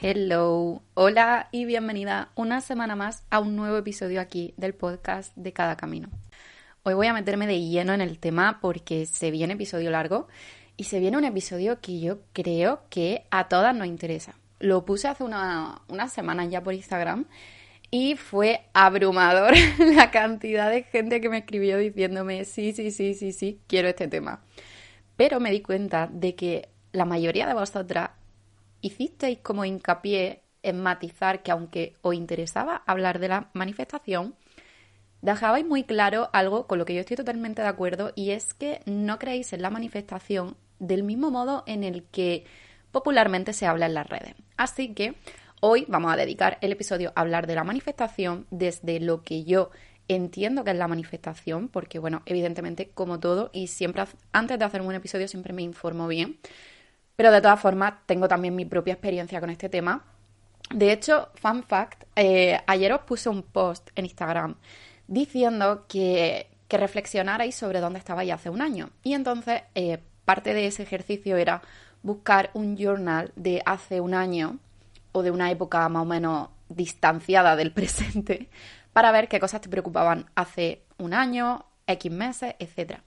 Hello, hola y bienvenida una semana más a un nuevo episodio aquí del podcast de Cada Camino. Hoy voy a meterme de lleno en el tema porque se viene episodio largo y se viene un episodio que yo creo que a todas nos interesa. Lo puse hace una, unas semanas ya por Instagram y fue abrumador la cantidad de gente que me escribió diciéndome sí, sí, sí, sí, sí, quiero este tema. Pero me di cuenta de que la mayoría de vosotras hicisteis como hincapié en matizar que aunque os interesaba hablar de la manifestación, dejabais muy claro algo con lo que yo estoy totalmente de acuerdo y es que no creéis en la manifestación del mismo modo en el que popularmente se habla en las redes. Así que hoy vamos a dedicar el episodio a hablar de la manifestación desde lo que yo entiendo que es la manifestación, porque bueno, evidentemente como todo y siempre antes de hacer un episodio siempre me informo bien. Pero de todas formas, tengo también mi propia experiencia con este tema. De hecho, fun fact, eh, ayer os puse un post en Instagram diciendo que, reflexionarais sobre dónde estabais hace un año. Y entonces, eh, parte de ese ejercicio era buscar un journal de hace un año o de una época más o menos distanciada del presente para ver qué cosas te preocupaban hace un año, X meses, etc.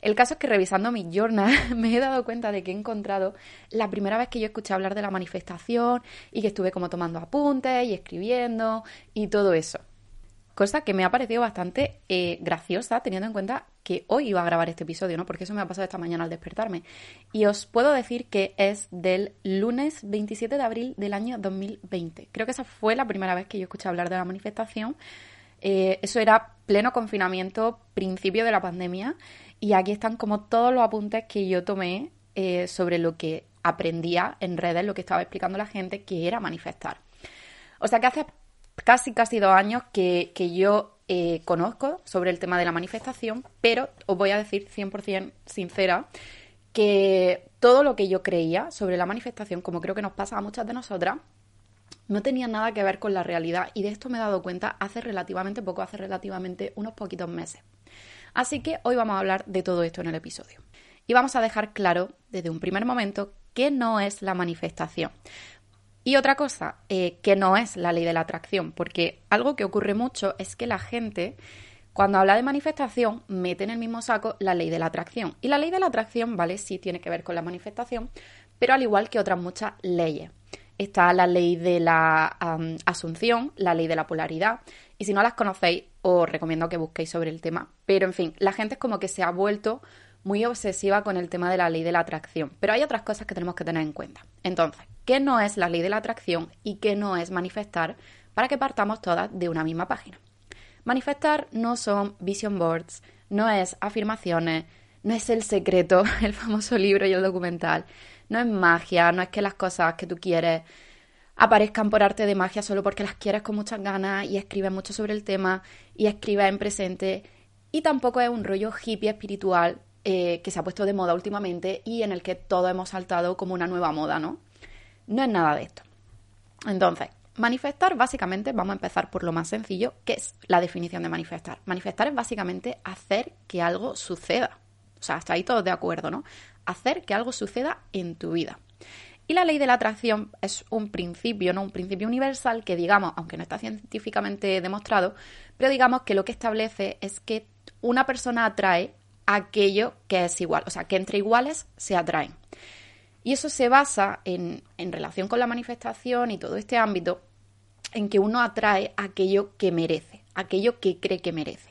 El caso es que revisando mi journal me he dado cuenta de que he encontrado la primera vez que yo escuché hablar de la manifestación y que estuve como tomando apuntes y escribiendo y todo eso. Cosa que me ha parecido bastante eh, graciosa teniendo en cuenta que hoy iba a grabar este episodio, ¿no? Porque eso me ha pasado esta mañana al despertarme. Y os puedo decir que es del lunes 27 de abril del año 2020. Creo que esa fue la primera vez que yo escuché hablar de la manifestación. Eh, eso era pleno confinamiento, principio de la pandemia. Y aquí están como todos los apuntes que yo tomé eh, sobre lo que aprendía en redes, lo que estaba explicando la gente, que era manifestar. O sea que hace casi, casi dos años que, yo eh, conozco sobre el tema de la manifestación, pero os voy a decir 100% sincera que todo lo que yo creía sobre la manifestación, como creo que nos pasa a muchas de nosotras, no tenía nada que ver con la realidad y de esto me he dado cuenta hace relativamente poco, hace relativamente unos poquitos meses. Así que hoy vamos a hablar de todo esto en el episodio. Y vamos a dejar claro desde un primer momento qué no es la manifestación. Y otra cosa, eh, que no es la ley de la atracción, porque algo que ocurre mucho es que la gente, cuando habla de manifestación, mete en el mismo saco la ley de la atracción. Y la ley de la atracción, ¿vale? Sí tiene que ver con la manifestación, pero al igual que otras muchas leyes. Está la ley de la asunción, la ley de la polaridad, y si no las conocéis, os recomiendo que busquéis sobre el tema. Pero en fin, la gente es como que se ha vuelto muy obsesiva con el tema de la ley de la atracción. Pero hay otras cosas que tenemos que tener en cuenta. Entonces, ¿qué no es la ley de la atracción y qué no es manifestar para que partamos todas de una misma página? Manifestar no son vision boards, no es afirmaciones, no es el secreto, el famoso libro y el documental, no es magia, no es que las cosas que tú quieres aparezcan por arte de magia solo porque las quieres con muchas ganas y escribes mucho sobre el tema y escribes en presente. Y tampoco es un rollo hippie espiritual eh, que se ha puesto de moda últimamente y en el que todos hemos saltado como una nueva moda, ¿no? No es nada de esto. Entonces, manifestar básicamente, vamos a empezar por lo más sencillo, que es la definición de manifestar. Manifestar es básicamente hacer que algo suceda. O sea, hasta ahí todos de acuerdo, ¿no? Hacer que algo suceda en tu vida. Y la ley de la atracción es un principio, ¿no? Un principio universal que, digamos, aunque no está científicamente demostrado, pero digamos que lo que establece es que una persona atrae aquello que es igual, o sea, que entre iguales se atraen. Y eso se basa en, en relación con la manifestación y todo este ámbito, en que uno atrae aquello que merece, aquello que cree que merece.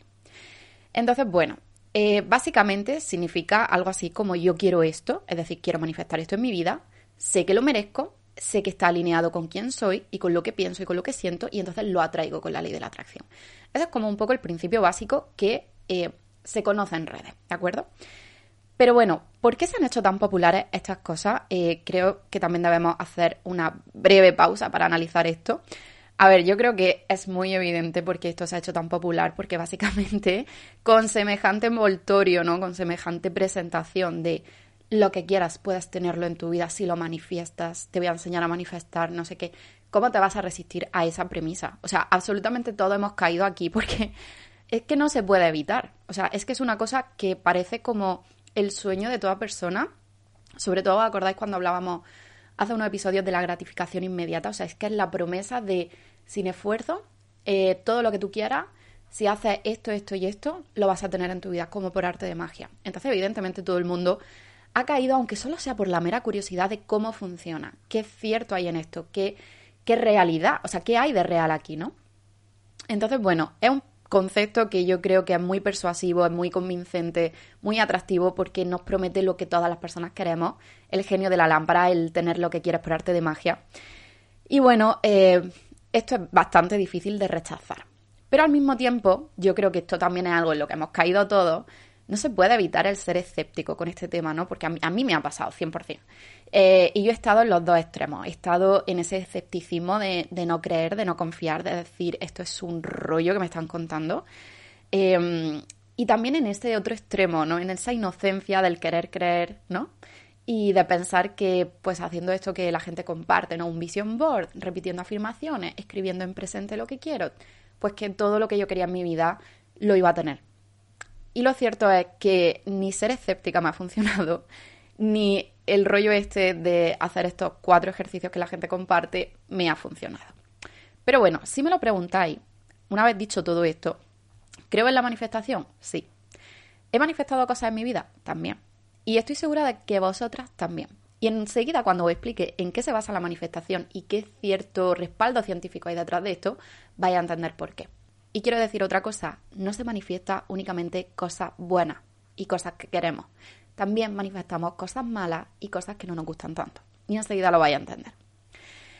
Entonces, bueno, eh, básicamente significa algo así como yo quiero esto, es decir, quiero manifestar esto en mi vida, sé que lo merezco, sé que está alineado con quién soy y con lo que pienso y con lo que siento y entonces lo atraigo con la ley de la atracción. Ese es como un poco el principio básico que eh, se conoce en redes, ¿de acuerdo? Pero bueno, ¿por qué se han hecho tan populares estas cosas? Eh, creo que también debemos hacer una breve pausa para analizar esto. A ver, yo creo que es muy evidente porque esto se ha hecho tan popular, porque básicamente con semejante envoltorio, ¿no? Con semejante presentación de lo que quieras puedes tenerlo en tu vida si lo manifiestas, te voy a enseñar a manifestar, no sé qué. ¿Cómo te vas a resistir a esa premisa? O sea, absolutamente todos hemos caído aquí porque es que no se puede evitar. O sea, es que es una cosa que parece como el sueño de toda persona. Sobre todo, ¿acordáis cuando hablábamos hace unos episodios de la gratificación inmediata. O sea, es que es la promesa de sin esfuerzo, eh, todo lo que tú quieras, si haces esto, esto y esto, lo vas a tener en tu vida como por arte de magia. Entonces, evidentemente, todo el mundo ha caído, aunque solo sea por la mera curiosidad de cómo funciona, qué cierto hay en esto, qué, qué realidad, o sea, qué hay de real aquí, ¿no? Entonces, bueno, es un concepto que yo creo que es muy persuasivo, es muy convincente, muy atractivo porque nos promete lo que todas las personas queremos, el genio de la lámpara, el tener lo que quieres por arte de magia. Y bueno, eh, esto es bastante difícil de rechazar. Pero al mismo tiempo, yo creo que esto también es algo en lo que hemos caído todos, no se puede evitar el ser escéptico con este tema, ¿no? Porque a mí, me ha pasado 100%. Eh, y yo he estado en los dos extremos. He estado en ese escepticismo de, no creer, de no confiar, de decir, esto es un rollo que me están contando. Em, y también en ese otro extremo, ¿no? En esa inocencia del querer creer, ¿no? Y de pensar que, pues haciendo esto que la gente comparte, ¿no? Un vision board, repitiendo afirmaciones, escribiendo en presente lo que quiero, pues que todo lo que yo quería en mi vida lo iba a tener. Y lo cierto es que ni ser escéptica me ha funcionado, ni el rollo este de hacer estos cuatro ejercicios que la gente comparte me ha funcionado. Pero bueno, si me lo preguntáis, una vez dicho todo esto, ¿creo en la manifestación? Sí. ¿He manifestado cosas en mi vida? También. Y estoy segura de que vosotras también. Y enseguida, cuando os explique en qué se basa la manifestación y qué cierto respaldo científico hay detrás de esto, vais a entender por qué. Y quiero decir otra cosa, no se manifiesta únicamente cosas buenas y cosas que queremos. También manifestamos cosas malas y cosas que no nos gustan tanto. Y enseguida lo vais a entender.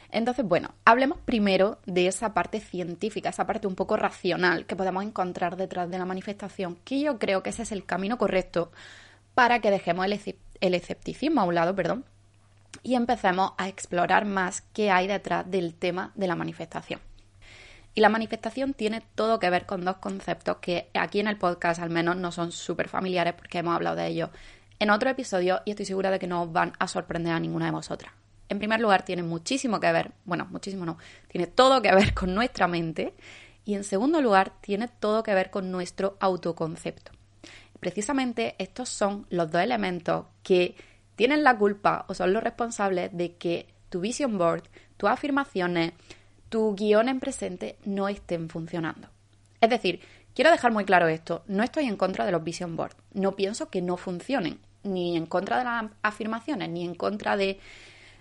Entonces, bueno, hablemos primero de esa parte científica, esa parte un poco racional que podemos encontrar detrás de la manifestación, que yo creo que ese es el camino correcto para que dejemos el, el escepticismo a un lado, perdón, y empecemos a explorar más qué hay detrás del tema de la manifestación. Y la manifestación tiene todo que ver con dos conceptos que aquí en el podcast al menos no son súper familiares porque hemos hablado de ellos en otro episodio y estoy segura de que no os van a sorprender a ninguna de vosotras. En primer lugar, tiene muchísimo que ver, bueno, muchísimo no, tiene todo que ver con nuestra mente y en segundo lugar, tiene todo que ver con nuestro autoconcepto. Precisamente estos son los dos elementos que tienen la culpa o son los responsables de que tu vision board, tus afirmaciones, tu guion en presente no estén funcionando. Es decir, quiero dejar muy claro esto, no estoy en contra de los vision boards, no pienso que no funcionen, ni en contra de las afirmaciones, ni en contra de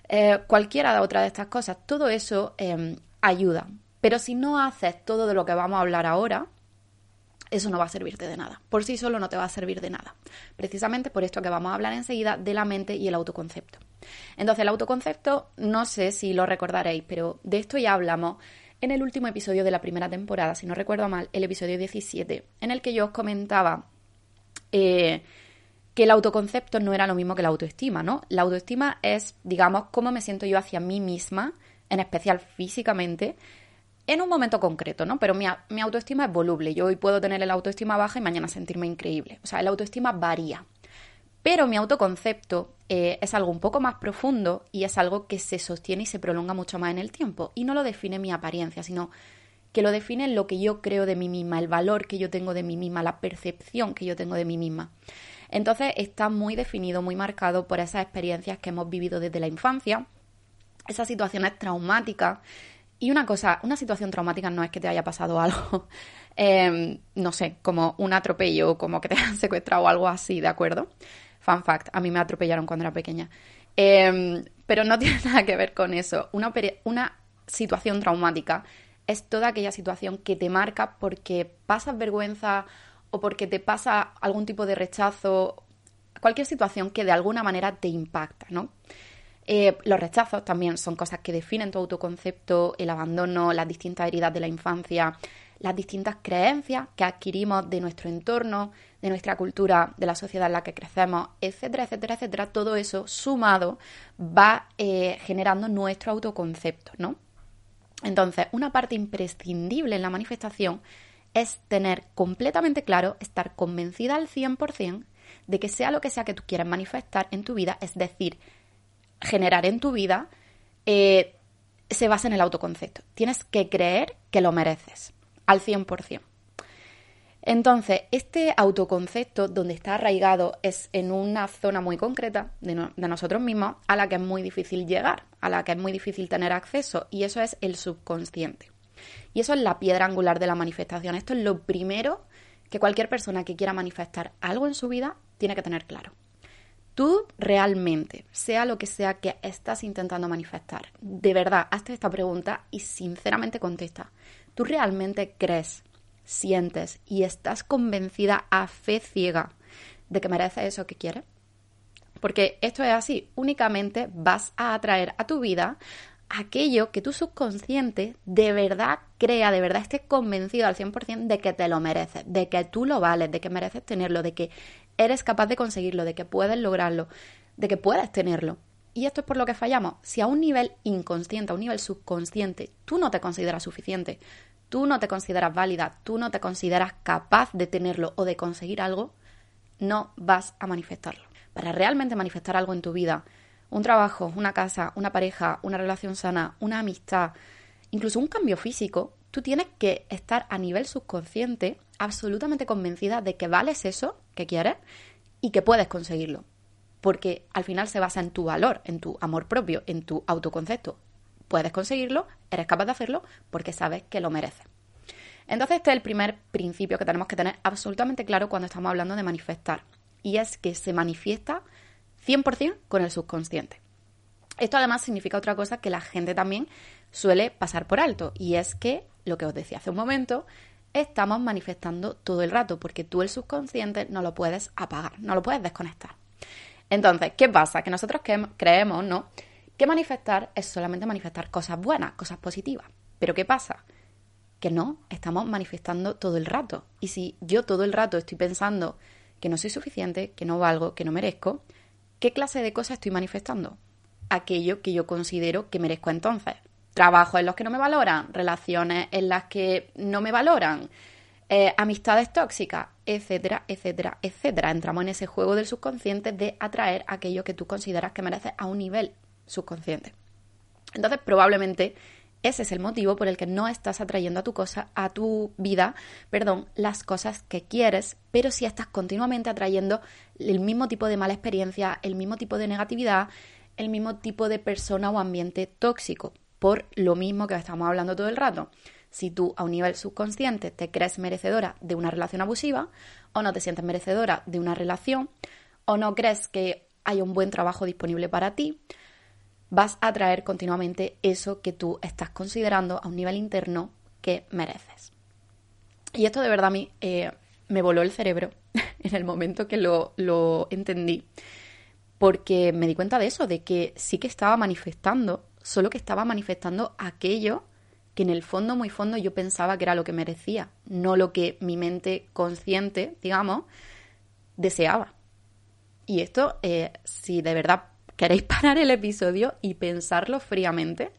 eh, cualquiera de otras de estas cosas, todo eso em, ayuda. Pero si no haces todo de lo que vamos a hablar ahora, eso no va a servirte de nada. Por sí solo no te va a servir de nada. Precisamente por esto que vamos a hablar enseguida de la mente y el autoconcepto. Entonces, el autoconcepto, no sé si lo recordaréis, pero de esto ya hablamos en el último episodio de la primera temporada, si no recuerdo mal, el episodio 17, en el que yo os comentaba eh, que el autoconcepto no era lo mismo que la autoestima, ¿no? La autoestima es, digamos, cómo me siento yo hacia mí misma, en especial físicamente, en un momento concreto, ¿no? Pero mi, mi, autoestima es voluble. Yo hoy puedo tener el autoestima baja y mañana sentirme increíble. O sea, el autoestima varía. Pero mi autoconcepto eh, es algo un poco más profundo y es algo que se sostiene y se prolonga mucho más en el tiempo. Y no lo define mi apariencia, sino que lo define lo que yo creo de mí misma, el valor que yo tengo de mí misma, la percepción que yo tengo de mí misma. Entonces está muy definido, muy marcado por esas experiencias que hemos vivido desde la infancia, esas situaciones traumáticas. Y una cosa, una situación traumática no es que te haya pasado algo, em, no sé, como un atropello, como que te han secuestrado o algo así, ¿de acuerdo? Fun fact, a mí me atropellaron cuando era pequeña. Em, pero no tiene nada que ver con eso. Una, situación traumática es toda aquella situación que te marca porque pasas vergüenza o porque te pasa algún tipo de rechazo, cualquier situación que de alguna manera te impacta, ¿no? Eh, los rechazos también son cosas que definen tu autoconcepto, el abandono, las distintas heridas de la infancia, las distintas creencias que adquirimos de nuestro entorno, de nuestra cultura, de la sociedad en la que crecemos, etcétera, etcétera, etcétera, todo eso sumado va eh, generando nuestro autoconcepto, ¿no? Entonces, una parte imprescindible en la manifestación es tener completamente claro, estar convencida al 100% de que sea lo que sea que tú quieras manifestar en tu vida, es decir, generar en tu vida, eh, se basa en el autoconcepto. Tienes que creer que lo mereces al 100%. Entonces, este autoconcepto donde está arraigado es en una zona muy concreta de, de, nosotros mismos a la que es muy difícil llegar, a la que es muy difícil tener acceso, y eso es el subconsciente. Y eso es la piedra angular de la manifestación. Esto es lo primero que cualquier persona que quiera manifestar algo en su vida tiene que tener claro. Tú realmente, sea lo que sea que estás intentando manifestar, de verdad, hazte esta pregunta y sinceramente contesta. ¿Tú realmente crees sientes y estás convencida a fe ciega de que mereces eso que quieres? Porque esto es así, únicamente vas a atraer a tu vida aquello que tu subconsciente de verdad crea, de verdad esté convencido al 100% de que te lo mereces, de que tú lo vales, de que mereces tenerlo, de que eres capaz de conseguirlo, de que puedes lograrlo, de que puedes tenerlo. Y esto es por lo que fallamos. Si a un nivel inconsciente, a un nivel subconsciente, tú no te consideras suficiente, tú no te consideras válida, tú no te consideras capaz de tenerlo o de conseguir algo, no vas a manifestarlo. Para realmente manifestar algo en tu vida, un trabajo, una casa, una pareja, una relación sana, una amistad, incluso un cambio físico, tú tienes que estar a nivel subconsciente absolutamente convencida de que vales eso que quieres y que puedes conseguirlo. Porque al final se basa en tu valor, en tu amor propio, en tu autoconcepto puedes conseguirlo, eres capaz de hacerlo porque sabes que lo mereces. Entonces este es el primer principio que tenemos que tener absolutamente claro cuando estamos hablando de manifestar y es que se manifiesta 100% con el subconsciente. Esto además significa otra cosa que la gente también suele pasar por alto y es que, lo que os decía hace un momento, estamos manifestando todo el rato porque tú el subconsciente no lo puedes apagar, no lo puedes desconectar. Entonces, ¿qué pasa? Que nosotros creemos, ¿no? que manifestar es solamente manifestar cosas buenas, cosas positivas. Pero ¿qué pasa? Que no, estamos manifestando todo el rato. Y si yo todo el rato estoy pensando que no soy suficiente, que no valgo, que no merezco, ¿qué clase de cosas estoy manifestando? Aquello que yo considero que merezco entonces. Trabajos en los que no me valoran, relaciones en las que no me valoran, eh, amistades tóxicas, etcétera, etcétera, etcétera. Entramos en ese juego del subconsciente de atraer aquello que tú consideras que mereces a un nivel subconsciente. Entonces, probablemente ese es el motivo por el que no estás atrayendo a tu cosa, a tu vida, perdón, las cosas que quieres, pero si estás continuamente atrayendo el mismo tipo de mala experiencia, el mismo tipo de negatividad, el mismo tipo de persona o ambiente tóxico, por lo mismo que estamos hablando todo el rato. Si tú a un nivel subconsciente te crees merecedora de una relación abusiva, o no te sientes merecedora de una relación, o no crees que hay un buen trabajo disponible para ti, vas a traer continuamente eso que tú estás considerando a un nivel interno que mereces. Y esto de verdad a mí eh, me voló el cerebro en el momento que lo, lo entendí, porque me di cuenta de eso, de que sí que estaba manifestando, solo que estaba manifestando aquello que en el fondo, muy fondo, yo pensaba que era lo que merecía, no lo que mi mente consciente, digamos, deseaba. Y esto, eh, si de verdad queréis parar el episodio y pensarlo fríamente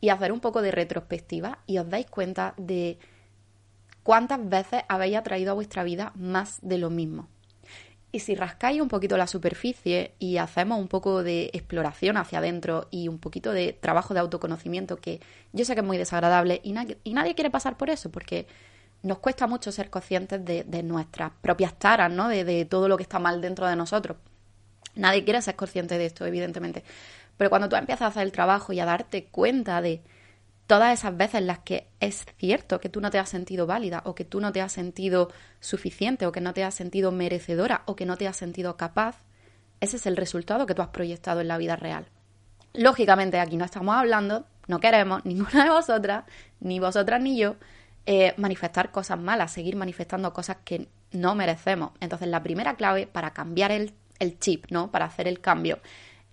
y hacer un poco de retrospectiva y os dais cuenta de cuántas veces habéis atraído a vuestra vida más de lo mismo. Y si rascáis un poquito la superficie y hacemos un poco de exploración hacia adentro y un poquito de trabajo de autoconocimiento, que yo sé que es muy desagradable y, nadie quiere pasar por eso, porque nos cuesta mucho ser conscientes de, nuestras propias taras, ¿no? De todo lo que está mal dentro de nosotros. Nadie quiere ser consciente de esto, evidentemente. Pero cuando tú empiezas a hacer el trabajo y a darte cuenta de todas esas veces en las que es cierto que tú no te has sentido válida o que tú no te has sentido suficiente o que no te has sentido merecedora o que no te has sentido capaz, ese es el resultado que tú has proyectado en la vida real. Lógicamente aquí no estamos hablando, no queremos ninguna de vosotras, ni vosotras ni yo, eh, manifestar cosas malas, seguir manifestando cosas que no merecemos. Entonces la primera clave para cambiar el el chip, ¿no? Para hacer el cambio.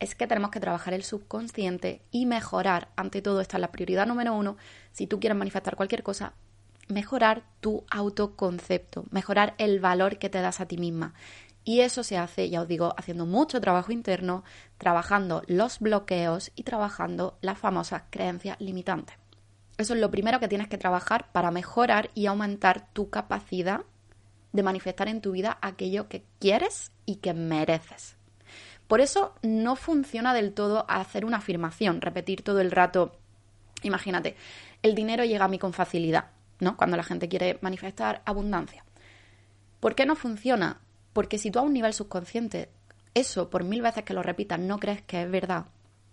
Es que tenemos que trabajar el subconsciente y mejorar, ante todo, esta es la prioridad número uno, si tú quieres manifestar cualquier cosa, mejorar tu autoconcepto, mejorar el valor que te das a ti misma. Y eso se hace, ya os digo, haciendo mucho trabajo interno, trabajando los bloqueos y trabajando las famosas creencias limitantes. Eso es lo primero que tienes que trabajar para mejorar y aumentar tu capacidad de manifestar en tu vida aquello que quieres y que mereces. Por eso no funciona del todo hacer una afirmación, repetir todo el rato, imagínate, el dinero llega a mí con facilidad, ¿no? Cuando la gente quiere manifestar abundancia. ¿Por qué no funciona? Porque si tú a un nivel subconsciente, eso por mil veces que lo repitas, no crees que es verdad,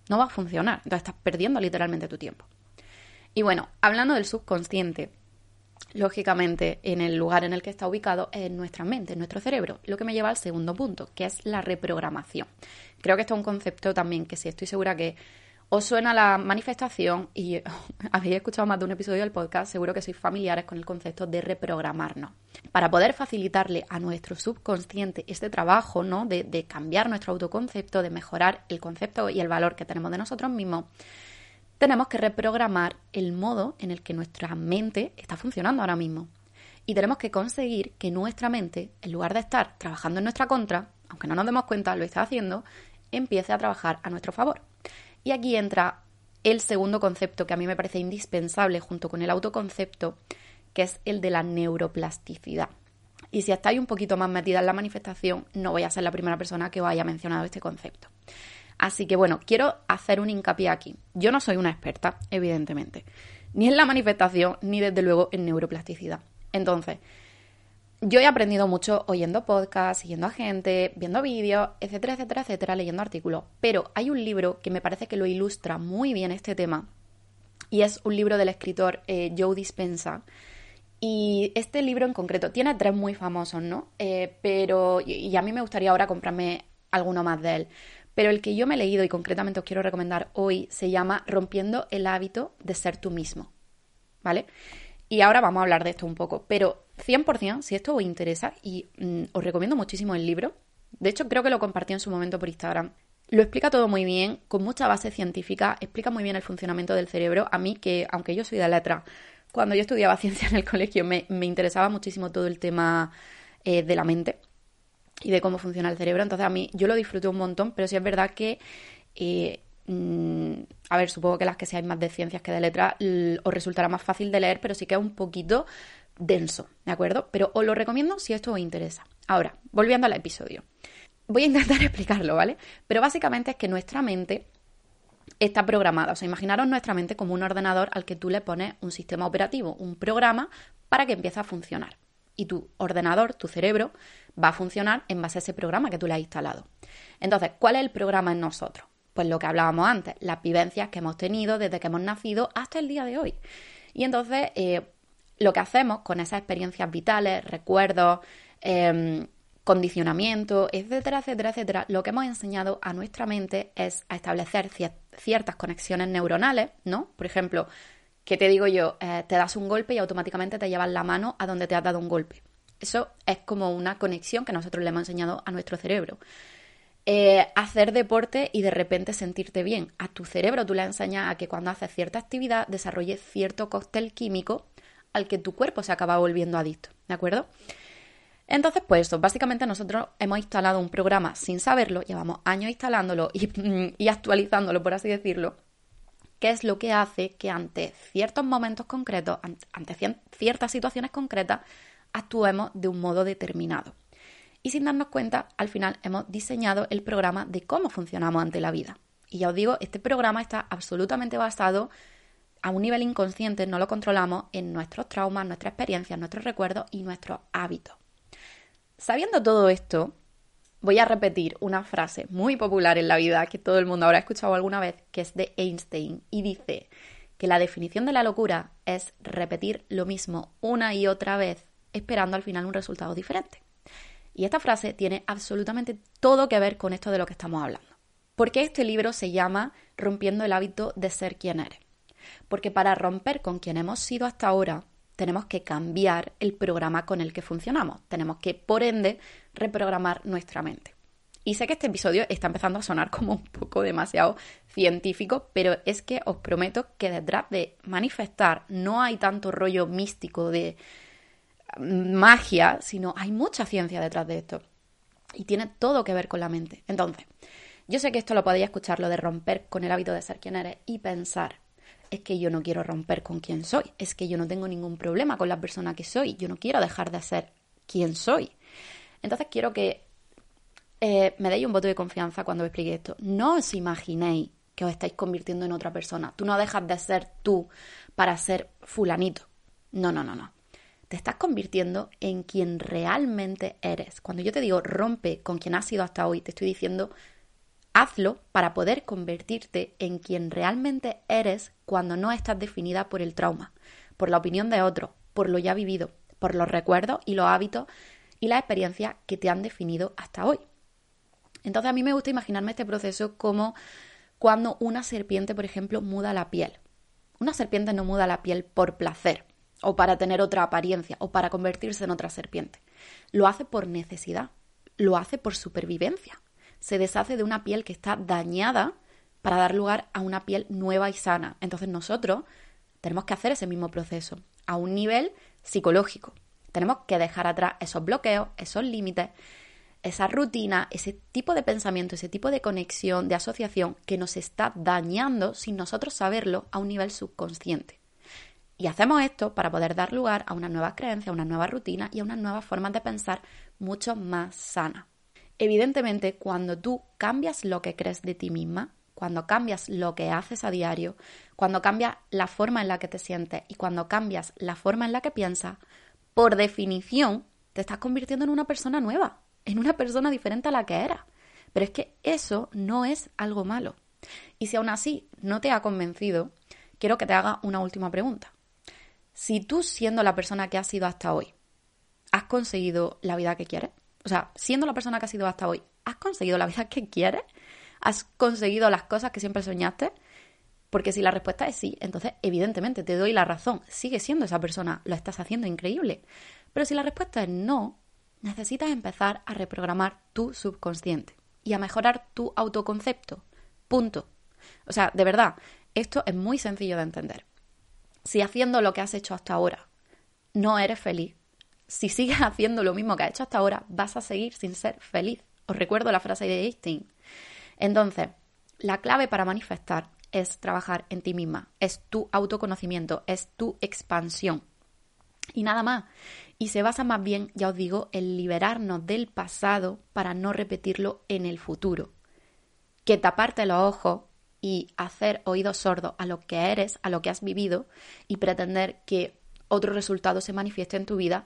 no va a funcionar. Entonces estás perdiendo literalmente tu tiempo. Y bueno, hablando del subconsciente, lógicamente en el lugar en el que está ubicado en nuestra mente, en nuestro cerebro, lo que me lleva al segundo punto, que es la reprogramación. Creo que esto es un concepto también que sí estoy segura que os suena la manifestación y habéis escuchado más de un episodio del podcast, seguro que sois familiares con el concepto de reprogramarnos. Para poder facilitarle a nuestro subconsciente este trabajo, ¿no? De cambiar nuestro autoconcepto, de mejorar el concepto y el valor que tenemos de nosotros mismos, tenemos que reprogramar el modo en el que nuestra mente está funcionando ahora mismo. Y tenemos que conseguir que nuestra mente, en lugar de estar trabajando en nuestra contra, aunque no nos demos cuenta, lo está haciendo, empiece a trabajar a nuestro favor. Y aquí entra el segundo concepto que a mí me parece indispensable junto con el autoconcepto, que es el de la neuroplasticidad. Y si estáis un poquito más metida en la manifestación, no voy a ser la primera persona que os haya mencionado este concepto. Así que bueno, quiero hacer un hincapié aquí. Yo no soy una experta, evidentemente, ni en la manifestación, ni desde luego en neuroplasticidad. Entonces, yo he aprendido mucho oyendo podcasts, siguiendo a gente, viendo vídeos, etcétera, etcétera, etcétera, leyendo artículos. Pero hay un libro que me parece que lo ilustra muy bien este tema. Y es un libro del escritor eh, Joe Dispensa. Y este libro en concreto tiene tres muy famosos, ¿no? Eh, pero. Y, a mí me gustaría ahora comprarme alguno más de él. Pero el que yo me he leído y concretamente os quiero recomendar hoy se llama Rompiendo el hábito de ser tú mismo. ¿Vale? Y ahora vamos a hablar de esto un poco. Pero 100%, si esto os interesa, y mm, os recomiendo muchísimo el libro, de hecho creo que lo compartí en su momento por Instagram, lo explica todo muy bien, con mucha base científica, explica muy bien el funcionamiento del cerebro. A mí, que aunque yo soy de letra, cuando yo estudiaba ciencia en el colegio me, interesaba muchísimo todo el tema eh, de la mente y de cómo funciona el cerebro. Entonces a mí yo lo disfruté un montón, pero sí es verdad que eh, mm, a ver, supongo que las que seáis más de ciencias que de letras os resultará más fácil de leer, pero sí que es un poquito denso, ¿de acuerdo? Pero os lo recomiendo si esto os interesa. Ahora, volviendo al episodio. Voy a intentar explicarlo, ¿vale? Pero básicamente es que nuestra mente está programada. O sea, imaginaros nuestra mente como un ordenador al que tú le pones un sistema operativo, un programa, para que empiece a funcionar. Y tu ordenador, tu cerebro, va a funcionar en base a ese programa que tú le has instalado. Entonces, ¿cuál es el programa en nosotros? Pues lo que hablábamos antes, las vivencias que hemos tenido desde que hemos nacido hasta el día de hoy. Y entonces, eh, lo que hacemos con esas experiencias vitales, recuerdos, em, condicionamiento, etcétera, etcétera, etcétera, lo que hemos enseñado a nuestra mente es a establecer ciertas conexiones neuronales, ¿no? Por ejemplo, ¿qué te digo yo? Eh, te das un golpe y automáticamente te llevas la mano a donde te has dado un golpe. Eso es como una conexión que nosotros le hemos enseñado a nuestro cerebro. Eh, hacer deporte y de repente sentirte bien. A tu cerebro tú le enseñas a que cuando haces cierta actividad desarrolle cierto cóctel químico al que tu cuerpo se acaba volviendo adicto, ¿de acuerdo? Entonces, pues eso, básicamente nosotros hemos instalado un programa sin saberlo, llevamos años instalándolo y, actualizándolo, por así decirlo, que es lo que hace que ante ciertos momentos concretos, ante ciertas situaciones concretas, actuemos de un modo determinado. Y sin darnos cuenta, al final hemos diseñado el programa de cómo funcionamos ante la vida. Y ya os digo, este programa está absolutamente basado a un nivel inconsciente no lo controlamos en nuestros traumas, nuestras experiencias, nuestros recuerdos y nuestros hábitos. Sabiendo todo esto, voy a repetir una frase muy popular en la vida que todo el mundo habrá escuchado alguna vez, que es de Einstein, y dice que la definición de la locura es repetir lo mismo una y otra vez, esperando al final un resultado diferente. Y esta frase tiene absolutamente todo que ver con esto de lo que estamos hablando. Porque este libro se llama Rompiendo el hábito de ser quien eres. Porque para romper con quien hemos sido hasta ahora, tenemos que cambiar el programa con el que funcionamos. Tenemos que, por ende, reprogramar nuestra mente. Y sé que este episodio está empezando a sonar como un poco demasiado científico, pero es que os prometo que detrás de manifestar no hay tanto rollo místico de magia, sino hay mucha ciencia detrás de esto. Y tiene todo que ver con la mente. Entonces, yo sé que esto lo podéis escuchar, lo de romper con el hábito de ser quien eres y pensar, es que yo no quiero romper con quien soy, es que yo no tengo ningún problema con la persona que soy, yo no quiero dejar de ser quien soy. Entonces quiero que eh, me deis un voto de confianza cuando explique esto. No os imaginéis que os estáis convirtiendo en otra persona. Tú no dejas de ser tú para ser fulanito. No, no, no, no. Te estás convirtiendo en quien realmente eres. Cuando yo te digo rompe con quien has sido hasta hoy, te estoy diciendo hazlo para poder convertirte en quien realmente eres cuando no estás definida por el trauma, por la opinión de otros, por lo ya vivido, por los recuerdos y los hábitos y las experiencias que te han definido hasta hoy. Entonces a mí me gusta imaginarme este proceso como cuando una serpiente, por ejemplo, muda la piel. Una serpiente no muda la piel por placer, o para tener otra apariencia, o para convertirse en otra serpiente. Lo hace por necesidad, lo hace por supervivencia. Se deshace de una piel que está dañada para dar lugar a una piel nueva y sana. Entonces nosotros tenemos que hacer ese mismo proceso a un nivel psicológico. Tenemos que dejar atrás esos bloqueos, esos límites, esa rutina, ese tipo de pensamiento, ese tipo de conexión, de asociación que nos está dañando sin nosotros saberlo a un nivel subconsciente. Y hacemos esto para poder dar lugar a una nueva creencia, a una nueva rutina y a unas nuevas formas de pensar mucho más sana. Evidentemente, cuando tú cambias lo que crees de ti misma, cuando cambias lo que haces a diario, cuando cambias la forma en la que te sientes y cuando cambias la forma en la que piensas, por definición te estás convirtiendo en una persona nueva, en una persona diferente a la que eras. Pero es que eso no es algo malo. Y si aún así no te ha convencido, quiero que te haga una última pregunta. Si tú siendo la persona que has sido hasta hoy, has conseguido la vida que quieres, o sea, siendo la persona que has sido hasta hoy, ¿has conseguido la vida que quieres? ¿Has conseguido las cosas que siempre soñaste? Porque si la respuesta es sí, entonces evidentemente te doy la razón, sigue siendo esa persona, lo estás haciendo increíble. Pero si la respuesta es no, necesitas empezar a reprogramar tu subconsciente y a mejorar tu autoconcepto. Punto. O sea, de verdad, esto es muy sencillo de entender. Si haciendo lo que has hecho hasta ahora no eres feliz, si sigues haciendo lo mismo que has hecho hasta ahora, vas a seguir sin ser feliz. Os recuerdo la frase de Einstein. Entonces, la clave para manifestar es trabajar en ti misma, es tu autoconocimiento, es tu expansión. Y nada más. Y se basa más bien, ya os digo, en liberarnos del pasado para no repetirlo en el futuro. Que taparte los ojos y hacer oídos sordos a lo que eres, a lo que has vivido y pretender que otro resultado se manifieste en tu vida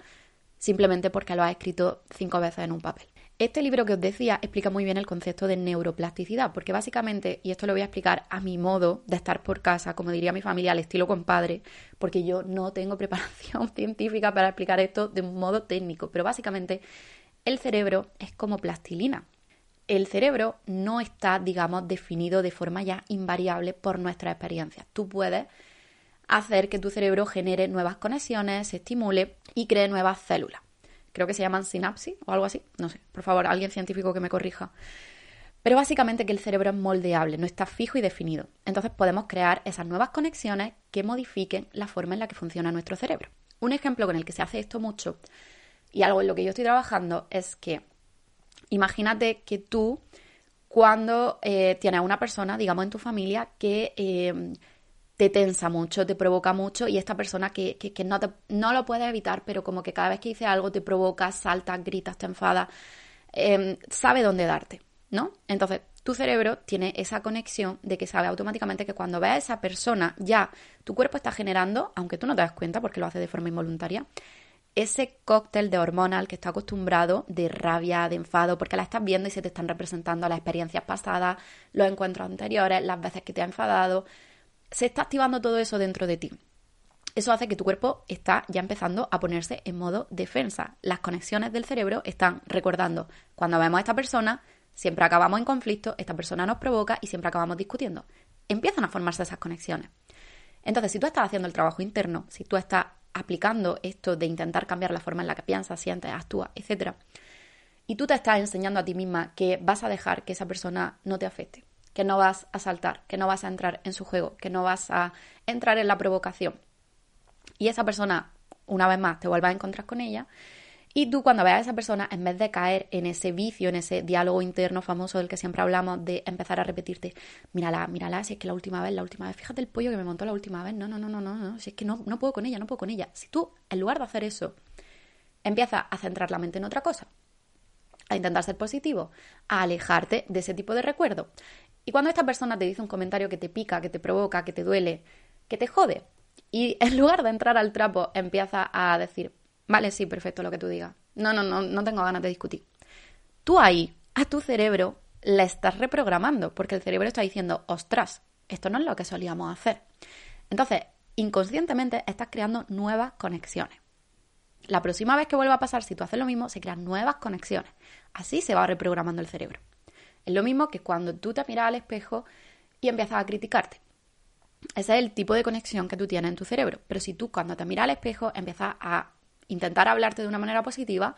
simplemente porque lo has escrito cinco veces en un papel. Este libro que os decía explica muy bien el concepto de neuroplasticidad, porque básicamente, y esto lo voy a explicar a mi modo de estar por casa, como diría mi familia, al estilo compadre, porque yo no tengo preparación científica para explicar esto de un modo técnico, pero básicamente el cerebro es como plastilina el cerebro no está, digamos, definido de forma ya invariable por nuestras experiencias. Tú puedes hacer que tu cerebro genere nuevas conexiones, se estimule y cree nuevas células. Creo que se llaman sinapsis o algo así. No sé, por favor, alguien científico que me corrija. Pero básicamente que el cerebro es moldeable, no está fijo y definido. Entonces podemos crear esas nuevas conexiones que modifiquen la forma en la que funciona nuestro cerebro. Un ejemplo con el que se hace esto mucho y algo en lo que yo estoy trabajando es que Imagínate que tú, cuando eh, tienes a una persona, digamos, en tu familia que eh, te tensa mucho, te provoca mucho y esta persona que, no, no lo puedes evitar, pero como que cada vez que dice algo te provoca, saltas, gritas, te enfadas, em, sabe dónde darte, ¿no? Entonces, tu cerebro tiene esa conexión de que sabe automáticamente que cuando ve a esa persona, ya tu cuerpo está generando, aunque tú no te das cuenta porque lo hace de forma involuntaria, ese cóctel de hormonal que está acostumbrado de rabia, de enfado, porque la estás viendo y se te están representando las experiencias pasadas, los encuentros anteriores, las veces que te ha enfadado, se está activando todo eso dentro de ti. Eso hace que tu cuerpo está ya empezando a ponerse en modo defensa. Las conexiones del cerebro están recordando, cuando vemos a esta persona, siempre acabamos en conflicto, esta persona nos provoca y siempre acabamos discutiendo. Empiezan a formarse esas conexiones. Entonces, si tú estás haciendo el trabajo interno, si tú estás aplicando esto de intentar cambiar la forma en la que piensas, sientes, actúas, etc. Y tú te estás enseñando a ti misma que vas a dejar que esa persona no te afecte, que no vas a saltar, que no vas a entrar en su juego, que no vas a entrar en la provocación. Y esa persona, una vez más, te vuelva a encontrar con ella y tú cuando veas a esa persona, en vez de caer en ese vicio, en ese diálogo interno famoso del que siempre hablamos, de empezar a repetirte, mírala, mírala, si es que la última vez, la última vez, fíjate el pollo que me montó la última vez, no, no, no, no, no, no, si es que no, no puedo con ella, no puedo con ella. Si tú, en lugar de hacer eso, empiezas a centrar la mente en otra cosa, a intentar ser positivo, a alejarte de ese tipo de recuerdo. Y cuando esta persona te dice un comentario que te pica, que te provoca, que te duele, que te jode, y en lugar de entrar al trapo, empieza a decir, Vale, sí, perfecto lo que tú digas. No, no, no, no tengo ganas de discutir. Tú ahí, a tu cerebro, le estás reprogramando, porque el cerebro está diciendo, ostras, esto no es lo que solíamos hacer. Entonces, inconscientemente estás creando nuevas conexiones. La próxima vez que vuelva a pasar, si tú haces lo mismo, se crean nuevas conexiones. Así se va reprogramando el cerebro. Es lo mismo que cuando tú te miras al espejo y empiezas a criticarte. Ese es el tipo de conexión que tú tienes en tu cerebro. Pero si tú cuando te miras al espejo empiezas a intentar hablarte de una manera positiva,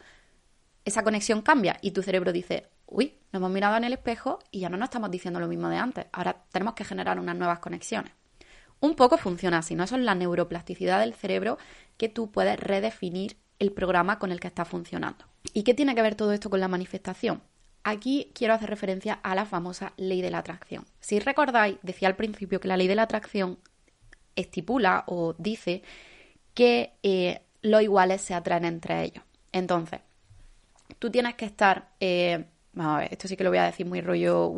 esa conexión cambia y tu cerebro dice, uy, nos hemos mirado en el espejo y ya no nos estamos diciendo lo mismo de antes. Ahora tenemos que generar unas nuevas conexiones. Un poco funciona así, ¿no? Eso es la neuroplasticidad del cerebro que tú puedes redefinir el programa con el que está funcionando. ¿Y qué tiene que ver todo esto con la manifestación? Aquí quiero hacer referencia a la famosa ley de la atracción. Si recordáis, decía al principio que la ley de la atracción estipula o dice que eh, los iguales se atraen entre ellos. Entonces, tú tienes que estar, eh, vamos a ver, esto sí que lo voy a decir muy rollo,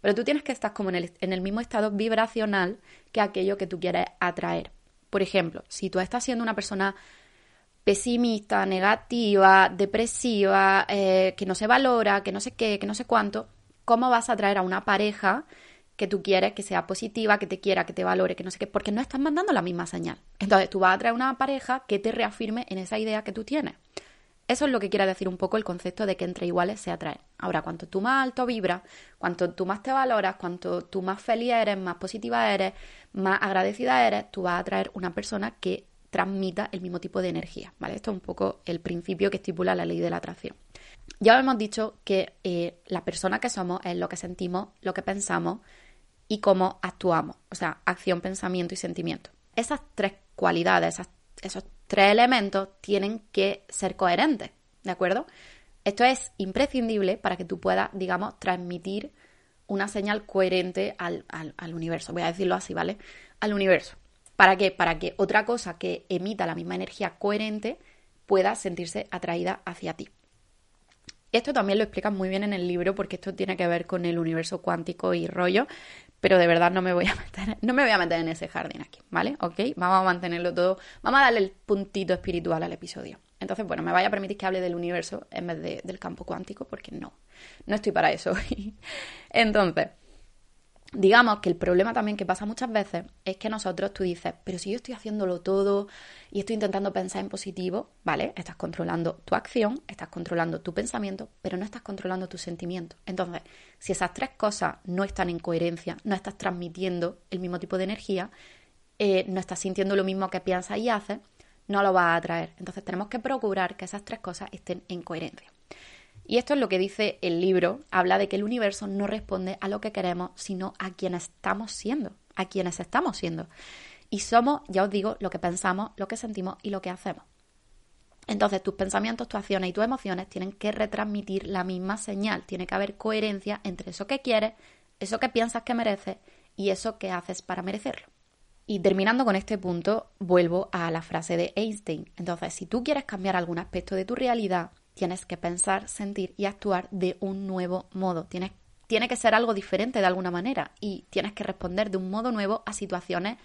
pero tú tienes que estar como en el, en el mismo estado vibracional que aquello que tú quieres atraer. Por ejemplo, si tú estás siendo una persona pesimista, negativa, depresiva, eh, que no se valora, que no sé qué, que no sé cuánto, ¿cómo vas a atraer a una pareja que tú quieres que sea positiva, que te quiera, que te valore, que no sé qué, porque no estás mandando la misma señal. Entonces tú vas a traer una pareja que te reafirme en esa idea que tú tienes. Eso es lo que quiere decir un poco el concepto de que entre iguales se atraen. Ahora, cuanto tú más alto vibras, cuanto tú más te valoras, cuanto tú más feliz eres, más positiva eres, más agradecida eres, tú vas a atraer una persona que transmita el mismo tipo de energía, ¿vale? Esto es un poco el principio que estipula la ley de la atracción. Ya hemos dicho que eh, la persona que somos es lo que sentimos, lo que pensamos y cómo actuamos, o sea, acción, pensamiento y sentimiento. Esas tres cualidades, esos tres elementos tienen que ser coherentes, ¿de acuerdo? Esto es imprescindible para que tú puedas, digamos, transmitir una señal coherente al, al, universo. Voy a decirlo así, ¿vale? Al universo. ¿Para qué? Para que otra cosa que emita la misma energía coherente pueda sentirse atraída hacia ti. Esto también lo explican muy bien en el libro porque esto tiene que ver con el universo cuántico y rollo, pero de verdad no me voy a meter, no me voy a meter en ese jardín aquí, ¿vale? ¿Ok? Vamos a mantenerlo todo, vamos a darle el puntito espiritual al episodio. Entonces, bueno, me vaya a permitir que hable del universo en vez del campo cuántico, porque no, no estoy para eso. Entonces, digamos que el problema también que pasa muchas veces es que nosotros tú dices, pero si yo estoy haciéndolo todo y estoy intentando pensar en positivo, ¿vale? Estás controlando tu acción, estás controlando tu pensamiento, pero no estás controlando tus sentimientos. Entonces, si esas tres cosas no están en coherencia, no estás transmitiendo el mismo tipo de energía, eh, no estás sintiendo lo mismo que piensas y haces, no lo vas a atraer. Entonces tenemos que procurar que esas tres cosas estén en coherencia. Y esto es lo que dice el libro, habla de que el universo no responde a lo que queremos, sino a quienes estamos siendo, a quienes estamos siendo. Y somos, ya os digo, lo que pensamos, lo que sentimos y lo que hacemos. Entonces, tus pensamientos, tus acciones y tus emociones tienen que retransmitir la misma señal. Tiene que haber coherencia entre eso que quieres, eso que piensas que mereces y eso que haces para merecerlo. Y terminando con este punto, vuelvo a la frase de Einstein. Entonces, si tú quieres cambiar algún aspecto de tu realidad, tienes que pensar, sentir y actuar de un nuevo modo. Tienes, tiene que ser algo diferente de alguna manera y tienes que responder de un modo nuevo a situaciones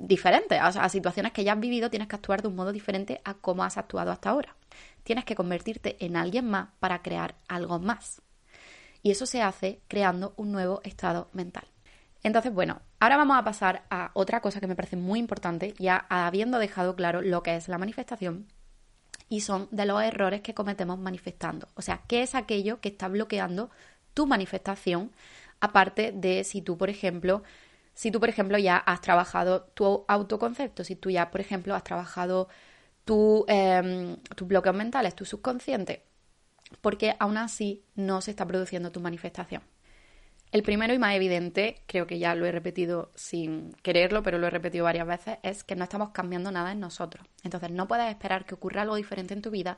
diferentes, a, a situaciones que ya has vivido, tienes que actuar de un modo diferente a cómo has actuado hasta ahora. Tienes que convertirte en alguien más para crear algo más. Y eso se hace creando un nuevo estado mental. Entonces, bueno, ahora vamos a pasar a otra cosa que me parece muy importante, ya habiendo dejado claro lo que es la manifestación, y son de los errores que cometemos manifestando. O sea, ¿qué es aquello que está bloqueando tu manifestación? Aparte de si tú, por ejemplo, si tú, por ejemplo, ya has trabajado tu autoconcepto, si tú ya, por ejemplo, has trabajado tu, eh, tus bloqueos mentales, tu subconsciente, porque aún así no se está produciendo tu manifestación. El primero y más evidente, creo que ya lo he repetido sin quererlo, pero lo he repetido varias veces, es que no estamos cambiando nada en nosotros. Entonces no puedes esperar que ocurra algo diferente en tu vida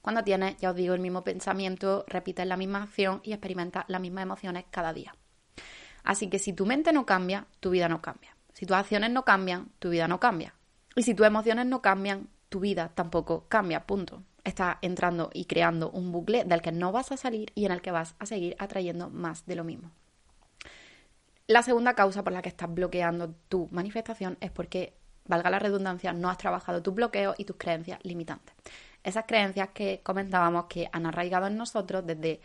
cuando tienes, ya os digo, el mismo pensamiento, repites la misma acción y experimentas las mismas emociones cada día. Así que si tu mente no cambia, tu vida no cambia. Si tus acciones no cambian, tu vida no cambia. Y si tus emociones no cambian, tu vida tampoco cambia, punto. Estás entrando y creando un bucle del que no vas a salir y en el que vas a seguir atrayendo más de lo mismo. La segunda causa por la que estás bloqueando tu manifestación es porque valga la redundancia, no has trabajado tus bloqueos y tus creencias limitantes. Esas creencias que comentábamos que han arraigado en nosotros desde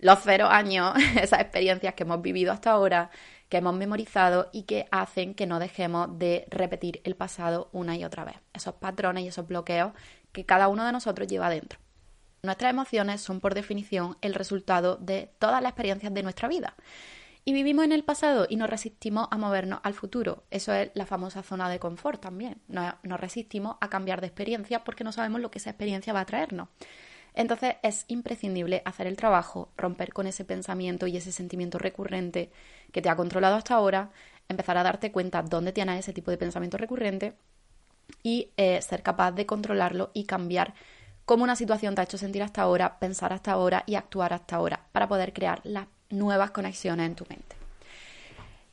los cero años, esas experiencias que hemos vivido hasta ahora, que hemos memorizado y que hacen que no dejemos de repetir el pasado una y otra vez. Esos patrones y esos bloqueos que cada uno de nosotros lleva dentro. Nuestras emociones son por definición el resultado de todas las experiencias de nuestra vida. Y vivimos en el pasado y nos resistimos a movernos al futuro. Eso es la famosa zona de confort también. Nos, resistimos a cambiar de experiencia porque no sabemos lo que esa experiencia va a traernos. Entonces es imprescindible hacer el trabajo, romper con ese pensamiento y ese sentimiento recurrente que te ha controlado hasta ahora, empezar a darte cuenta dónde tienes ese tipo de pensamiento recurrente y eh, ser capaz de controlarlo y cambiar cómo una situación te ha hecho sentir hasta ahora, pensar hasta ahora y actuar hasta ahora para poder crear las nuevas conexiones en tu mente.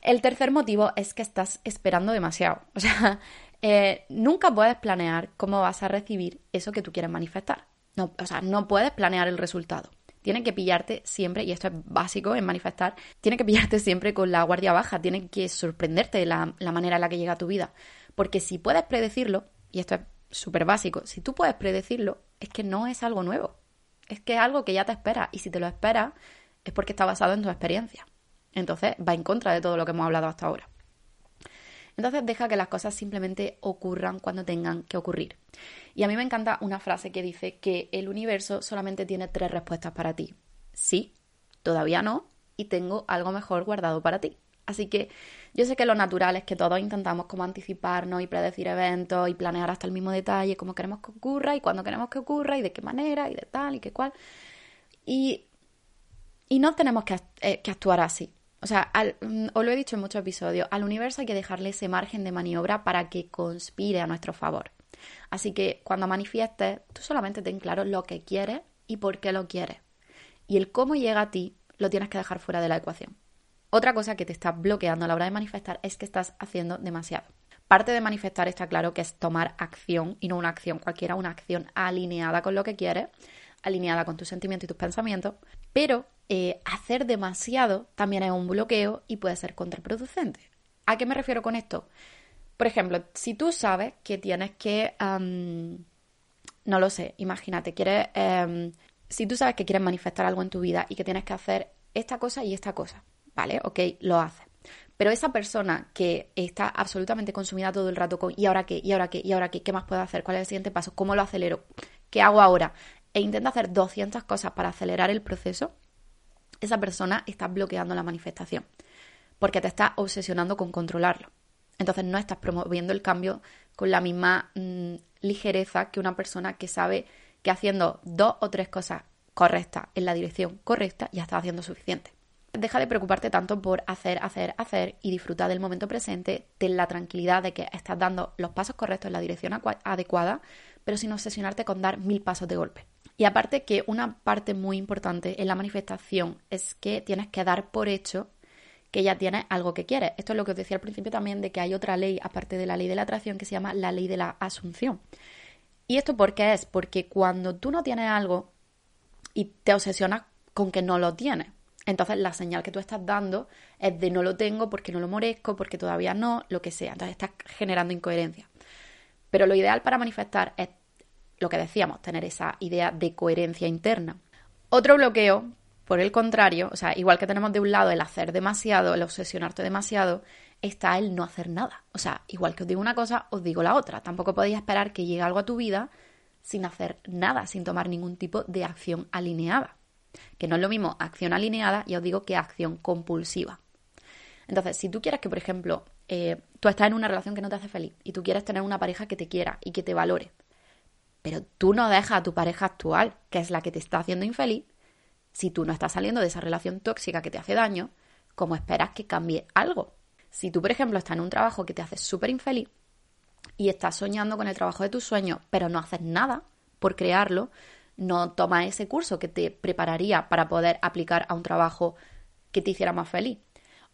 El tercer motivo es que estás esperando demasiado. O sea, eh, nunca puedes planear cómo vas a recibir eso que tú quieres manifestar. No, o sea, no puedes planear el resultado. Tiene que pillarte siempre, y esto es básico en manifestar, tiene que pillarte siempre con la guardia baja, tiene que sorprenderte de la, la manera en la que llega a tu vida. Porque si puedes predecirlo, y esto es súper básico, si tú puedes predecirlo, es que no es algo nuevo. Es que es algo que ya te espera. Y si te lo esperas, es porque está basado en tu experiencia. Entonces va en contra de todo lo que hemos hablado hasta ahora. Entonces deja que las cosas simplemente ocurran cuando tengan que ocurrir. Y a mí me encanta una frase que dice que el universo solamente tiene tres respuestas para ti. Sí, todavía no, y tengo algo mejor guardado para ti. Así que yo sé que lo natural es que todos intentamos como anticiparnos y predecir eventos y planear hasta el mismo detalle cómo queremos que ocurra y cuándo queremos que ocurra y de qué manera y de tal y qué cual. Y, y no tenemos que, eh, actuar así. O sea, mm, os lo he dicho en muchos episodios, al universo hay que dejarle ese margen de maniobra para que conspire a nuestro favor. Así que cuando manifiestes, tú solamente ten claro lo que quieres y por qué lo quieres. Y el cómo llega a ti lo tienes que dejar fuera de la ecuación. Otra cosa que te está bloqueando a la hora de manifestar es que estás haciendo demasiado. Parte de manifestar está claro que es tomar acción y no una acción cualquiera, una acción alineada con lo que quieres, alineada con tus sentimientos y tus pensamientos, pero eh, hacer demasiado también es un bloqueo y puede ser contraproducente. ¿A qué me refiero con esto? Por ejemplo, si tú sabes que tienes que, no lo sé, imagínate, quieres, em, si tú sabes que quieres manifestar algo en tu vida y que tienes que hacer esta cosa y esta cosa, ¿vale? Ok, lo hace. Pero esa persona que está absolutamente consumida todo el rato con ¿y ahora qué? ¿y ahora qué? ¿y ahora qué? ¿Qué más puedo hacer? ¿Cuál es el siguiente paso? ¿Cómo lo acelero? ¿Qué hago ahora? E intenta hacer 200 cosas para acelerar el proceso. Esa persona está bloqueando la manifestación porque te está obsesionando con controlarlo. Entonces no estás promoviendo el cambio con la misma mm, ligereza que una persona que sabe que haciendo dos o tres cosas correctas en la dirección correcta ya está haciendo suficiente. Deja de preocuparte tanto por hacer, hacer, hacer y disfrutar del momento presente, ten la tranquilidad de que estás dando los pasos correctos en la dirección adecuada, pero sin obsesionarte con dar mil pasos de golpe. Y aparte que una parte muy importante en la manifestación es que tienes que dar por hecho que ya tienes algo que quieres. Esto es lo que os decía al principio también de que hay otra ley, aparte de la ley de la atracción, que se llama la ley de la asunción. ¿Y esto por qué es? Porque cuando tú no tienes algo y te obsesionas con que no lo tienes, entonces la señal que tú estás dando es de no lo tengo porque no lo merezco, porque todavía no, lo que sea. Entonces estás generando incoherencia. Pero lo ideal para manifestar es lo que decíamos, tener esa idea de coherencia interna. Otro bloqueo, por el contrario, o sea, igual que tenemos de un lado el hacer demasiado, el obsesionarte demasiado, está el no hacer nada. O sea, igual que os digo una cosa, os digo la otra. Tampoco podéis esperar que llegue algo a tu vida sin hacer nada, sin tomar ningún tipo de acción alineada que no es lo mismo acción alineada, y os digo que acción compulsiva. Entonces, si tú quieres que, por ejemplo, eh, tú estás en una relación que no te hace feliz y tú quieres tener una pareja que te quiera y que te valore, pero tú no dejas a tu pareja actual, que es la que te está haciendo infeliz, si tú no estás saliendo de esa relación tóxica que te hace daño, ¿cómo esperas que cambie algo? Si tú, por ejemplo, estás en un trabajo que te hace súper infeliz y estás soñando con el trabajo de tus sueños, pero no haces nada por crearlo, no tomas ese curso que te prepararía para poder aplicar a un trabajo que te hiciera más feliz,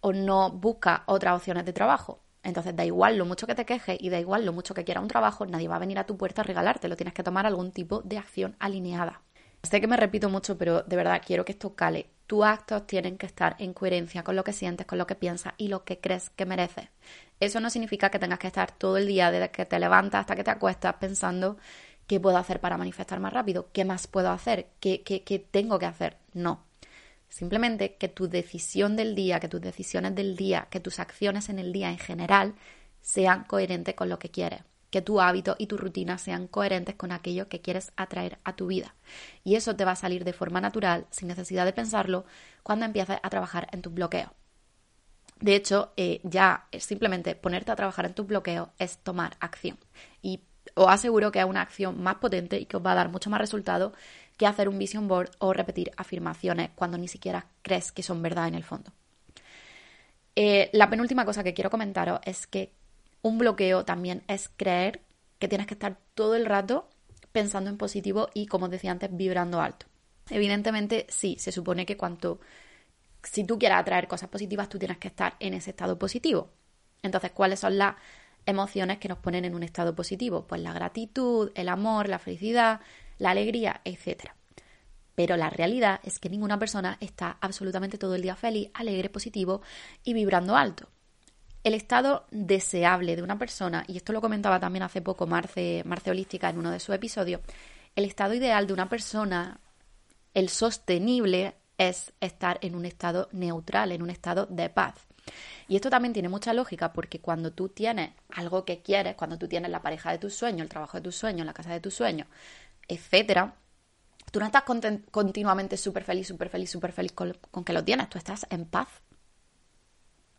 o no buscas otras opciones de trabajo. Entonces da igual lo mucho que te quejes y da igual lo mucho que quiera un trabajo, nadie va a venir a tu puerta a regalarte, lo tienes que tomar algún tipo de acción alineada. Sé que me repito mucho, pero de verdad quiero que esto cale. Tus actos tienen que estar en coherencia con lo que sientes, con lo que piensas y lo que crees que mereces. Eso no significa que tengas que estar todo el día, desde que te levantas hasta que te acuestas, pensando qué puedo hacer para manifestar más rápido, qué más puedo hacer, qué, qué, qué tengo que hacer. No. Simplemente que tu decisión del día, que tus decisiones del día, que tus acciones en el día en general sean coherentes con lo que quieres que tu hábito y tu rutina sean coherentes con aquello que quieres atraer a tu vida. Y eso te va a salir de forma natural, sin necesidad de pensarlo, cuando empieces a trabajar en tus bloqueos. De hecho, eh, ya simplemente ponerte a trabajar en tus bloqueos es tomar acción. Y os aseguro que es una acción más potente y que os va a dar mucho más resultado que hacer un vision board o repetir afirmaciones cuando ni siquiera crees que son verdad en el fondo. Eh, la penúltima cosa que quiero comentaros es que un bloqueo también es creer que tienes que estar todo el rato pensando en positivo y, como decía antes, vibrando alto. Evidentemente, sí, se supone que cuanto, si tú quieres atraer cosas positivas, tú tienes que estar en ese estado positivo. Entonces, ¿cuáles son las emociones que nos ponen en un estado positivo? Pues la gratitud, el amor, la felicidad, la alegría, etc. Pero la realidad es que ninguna persona está absolutamente todo el día feliz, alegre, positivo y vibrando alto. El estado deseable de una persona, y esto lo comentaba también hace poco Marce, Marce Holística en uno de sus episodios, el estado ideal de una persona, el sostenible, es estar en un estado neutral, en un estado de paz. Y esto también tiene mucha lógica porque cuando tú tienes algo que quieres, cuando tú tienes la pareja de tus sueños, el trabajo de tus sueños, la casa de tus sueños, etcétera, tú no estás continuamente súper feliz, súper feliz, súper feliz con, con que lo tienes, tú estás en paz.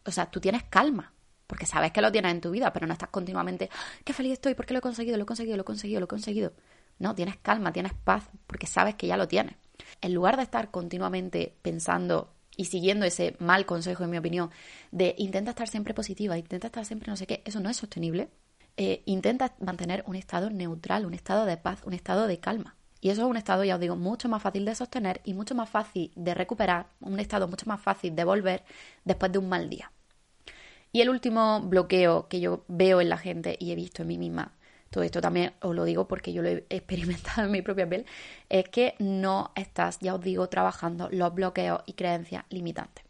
O sea, tú tienes calma, porque sabes que lo tienes en tu vida, pero no estás continuamente, ¡Ah, qué feliz estoy, porque lo he conseguido, lo he conseguido, lo he conseguido, lo he conseguido. No, tienes calma, tienes paz, porque sabes que ya lo tienes. En lugar de estar continuamente pensando y siguiendo ese mal consejo, en mi opinión, de intenta estar siempre positiva, intenta estar siempre no sé qué, eso no es sostenible. Eh, intenta mantener un estado neutral, un estado de paz, un estado de calma. Y eso es un estado, ya os digo, mucho más fácil de sostener y mucho más fácil de recuperar, un estado mucho más fácil de volver después de un mal día. Y el último bloqueo que yo veo en la gente y he visto en mí misma, todo esto también os lo digo porque yo lo he experimentado en mi propia piel, es que no estás, ya os digo, trabajando los bloqueos y creencias limitantes.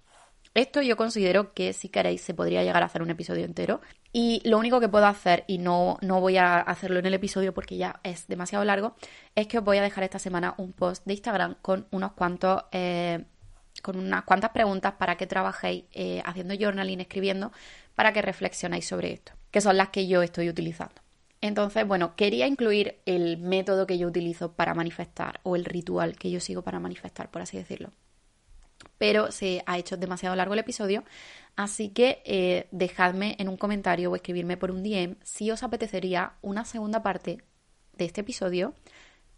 Esto yo considero que si queréis se podría llegar a hacer un episodio entero. Y lo único que puedo hacer, y no, no voy a hacerlo en el episodio porque ya es demasiado largo, es que os voy a dejar esta semana un post de Instagram con unos cuantos eh, con unas cuantas preguntas para que trabajéis eh, haciendo journaling, escribiendo, para que reflexionéis sobre esto, que son las que yo estoy utilizando. Entonces, bueno, quería incluir el método que yo utilizo para manifestar o el ritual que yo sigo para manifestar, por así decirlo. Pero se ha hecho demasiado largo el episodio, así que eh, dejadme en un comentario o escribirme por un DM si os apetecería una segunda parte de este episodio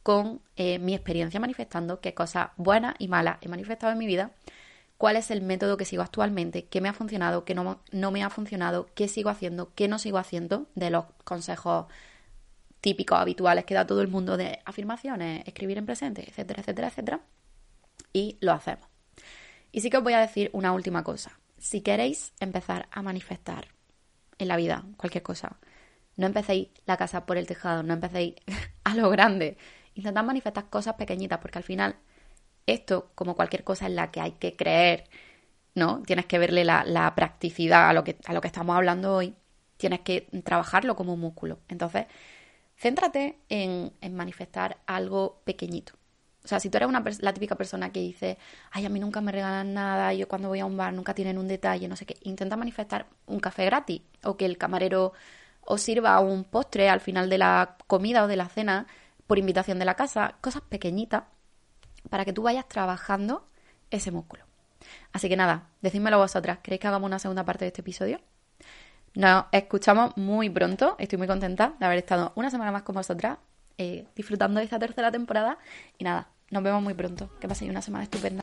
con eh, mi experiencia manifestando, qué cosas buenas y malas he manifestado en mi vida, cuál es el método que sigo actualmente, qué me ha funcionado, qué no, no me ha funcionado, qué sigo haciendo, qué no sigo haciendo, de los consejos típicos, habituales que da todo el mundo de afirmaciones, escribir en presente, etcétera, etcétera, etcétera. Y lo hacemos. Y sí que os voy a decir una última cosa. Si queréis empezar a manifestar en la vida cualquier cosa, no empecéis la casa por el tejado, no empecéis a lo grande. Intentad manifestar cosas pequeñitas, porque al final esto, como cualquier cosa en la que hay que creer, ¿no? Tienes que verle la, practicidad a lo, que, estamos hablando hoy, tienes que trabajarlo como un músculo. Entonces, céntrate en, manifestar algo pequeñito. O sea, si tú eres una la típica persona que dice, ay, a mí nunca me regalan nada, yo cuando voy a un bar nunca tienen un detalle, no sé qué, intenta manifestar un café gratis o que el camarero os sirva un postre al final de la comida o de la cena por invitación de la casa, cosas pequeñitas para que tú vayas trabajando ese músculo. Así que nada, decídmelo vosotras, ¿queréis que hagamos una segunda parte de este episodio? Nos escuchamos muy pronto, estoy muy contenta de haber estado una semana más con vosotras, eh, disfrutando de esta tercera temporada y nada, nos vemos muy pronto, que paséis una semana estupenda.